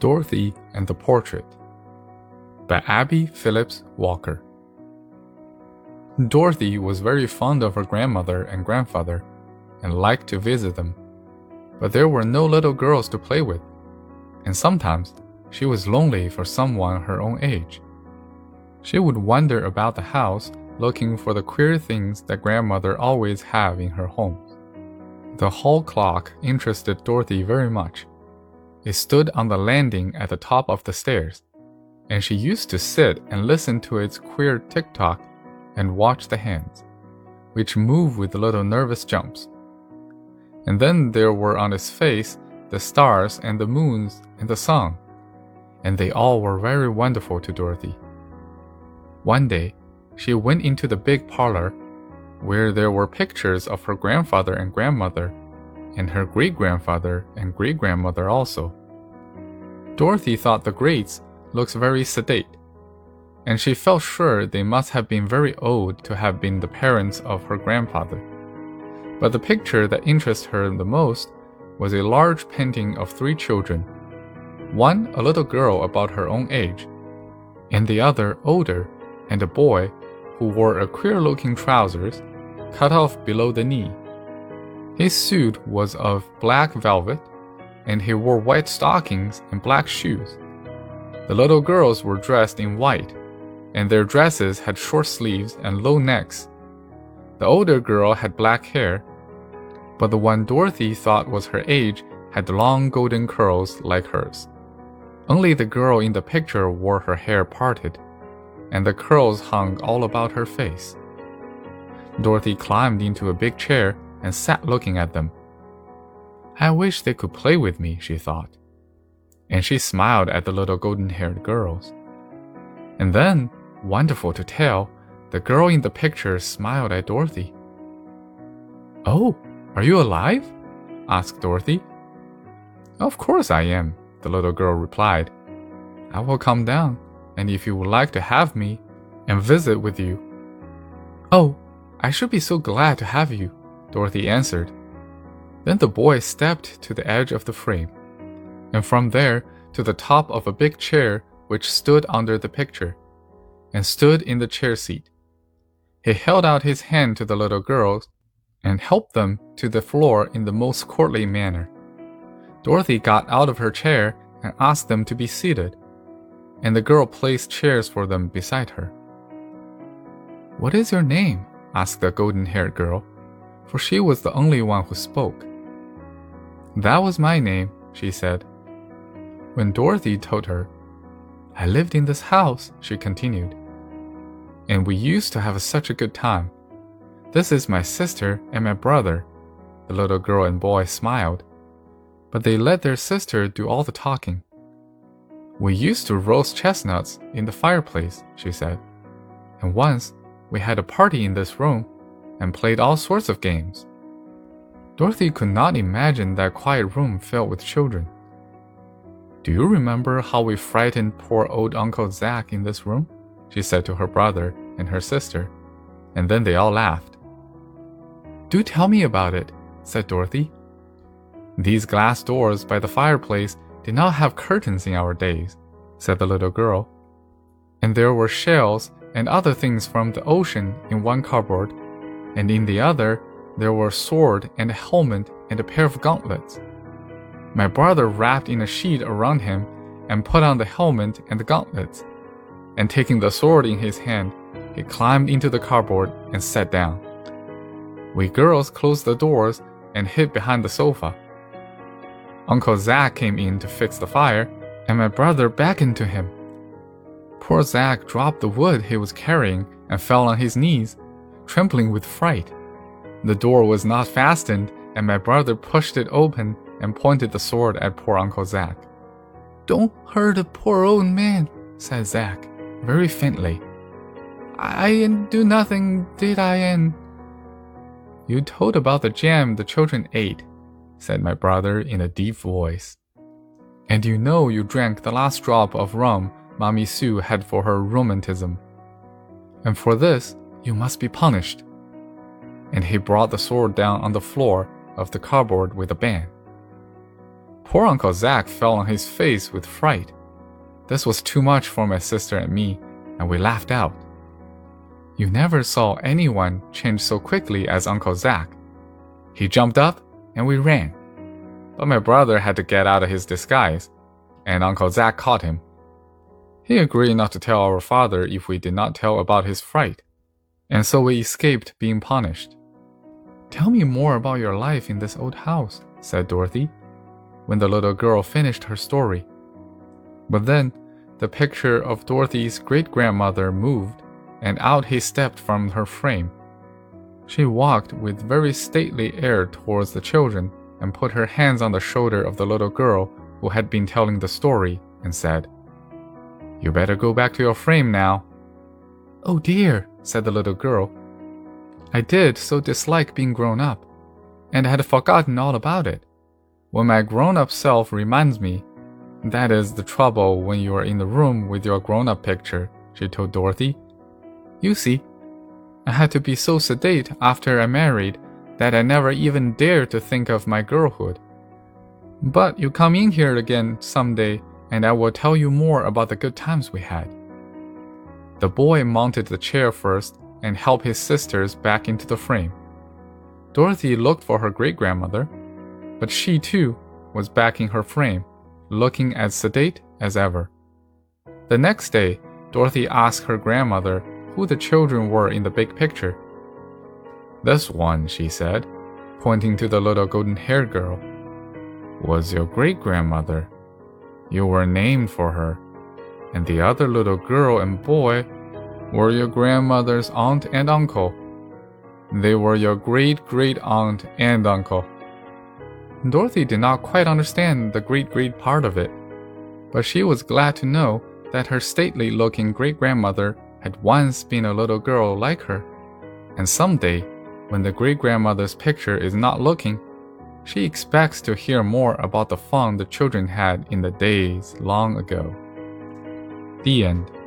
Dorothy and the Portrait by Abbie Phillips Walker. Dorothy was very fond of her grandmother and grandfather and liked to visit them. But there were no little girls to play with, and sometimes she was lonely for someone her own age. She would wander about the house looking for the queer things that grandmother always have in her home. The hall clock interested Dorothy very much. It stood on the landing at the top of the stairs, and she used to sit and listen to its queer tick tock and watch the hands, which move with little nervous jumps. And then there were on its face the stars and the moons and the sun, and they all were very wonderful to Dorothy. One day, she went into the big parlor where there were pictures of her grandfather and grandmother, and her great grandfather and great grandmother also. Dorothy thought the greats looked very sedate, and she felt sure they must have been very old to have been the parents of her grandfather. But the picture that interested her the most was a large painting of three children one a little girl about her own age, and the other older, and a boy who wore a queer looking trousers cut off below the knee. His suit was of black velvet, and he wore white stockings and black shoes. The little girls were dressed in white, and their dresses had short sleeves and low necks. The older girl had black hair, but the one Dorothy thought was her age had long golden curls like hers. Only the girl in the picture wore her hair parted, and the curls hung all about her face. Dorothy climbed into a big chair and sat looking at them. I wish they could play with me, she thought. And she smiled at the little golden haired girls. And then, wonderful to tell, the girl in the picture smiled at Dorothy. Oh, are you alive? asked Dorothy. Of course I am, the little girl replied. I will come down, and if you would like to have me and visit with you. Oh, I should be so glad to have you, Dorothy answered. Then the boy stepped to the edge of the frame, and from there to the top of a big chair which stood under the picture, and stood in the chair seat. He held out his hand to the little girls and helped them to the floor in the most courtly manner. Dorothy got out of her chair and asked them to be seated, and the girl placed chairs for them beside her. What is your name? asked the golden haired girl, for she was the only one who spoke. That was my name, she said. When Dorothy told her, I lived in this house, she continued, and we used to have such a good time. This is my sister and my brother. The little girl and boy smiled, but they let their sister do all the talking. We used to roast chestnuts in the fireplace, she said, and once we had a party in this room and played all sorts of games. Dorothy could not imagine that quiet room filled with children. Do you remember how we frightened poor old Uncle Zack in this room? She said to her brother and her sister, and then they all laughed. Do tell me about it, said Dorothy. These glass doors by the fireplace did not have curtains in our days, said the little girl. And there were shells and other things from the ocean in one cupboard, and in the other there were a sword and a helmet and a pair of gauntlets. My brother wrapped in a sheet around him and put on the helmet and the gauntlets, and taking the sword in his hand, he climbed into the cupboard and sat down. We girls closed the doors and hid behind the sofa. Uncle Zack came in to fix the fire, and my brother beckoned to him. Poor Zack dropped the wood he was carrying and fell on his knees, trembling with fright. The door was not fastened, and my brother pushed it open and pointed the sword at poor Uncle Zack. Don't hurt a poor old man, said Zack, very faintly. I didn't do nothing, did I, Anne? You told about the jam the children ate, said my brother in a deep voice. And you know you drank the last drop of rum Mammy Sue had for her rheumatism. And for this, you must be punished. And he brought the sword down on the floor of the cupboard with a bang. Poor Uncle Zack fell on his face with fright. This was too much for my sister and me, and we laughed out. You never saw anyone change so quickly as Uncle Zack. He jumped up and we ran. But my brother had to get out of his disguise, and Uncle Zack caught him. He agreed not to tell our father if we did not tell about his fright, and so we escaped being punished. Tell me more about your life in this old house, said Dorothy, when the little girl finished her story. But then, the picture of Dorothy's great grandmother moved and out he stepped from her frame. She walked with very stately air towards the children and put her hands on the shoulder of the little girl who had been telling the story and said, You better go back to your frame now. Oh dear, said the little girl. I did so dislike being grown up, and I had forgotten all about it. When my grown up self reminds me, that is the trouble when you are in the room with your grown up picture, she told Dorothy you see, I had to be so sedate after I married that I never even dared to think of my girlhood. But you come in here again someday, and I will tell you more about the good times we had. The boy mounted the chair first and helped his sisters back into the frame. Dorothy looked for her great grandmother, but she too was back in her frame, looking as sedate as ever. The next day, Dorothy asked her grandmother who the children were in the big picture. This one, she said, pointing to the little golden haired girl, was your great grandmother. You were named for her, and the other little girl and boy were your grandmother's aunt and uncle. They were your great great aunt and uncle. Dorothy did not quite understand the great great part of it, but she was glad to know that her stately looking great grandmother had once been a little girl like her, and someday, when the great grandmother's picture is not looking, she expects to hear more about the fun the children had in the days long ago. The end.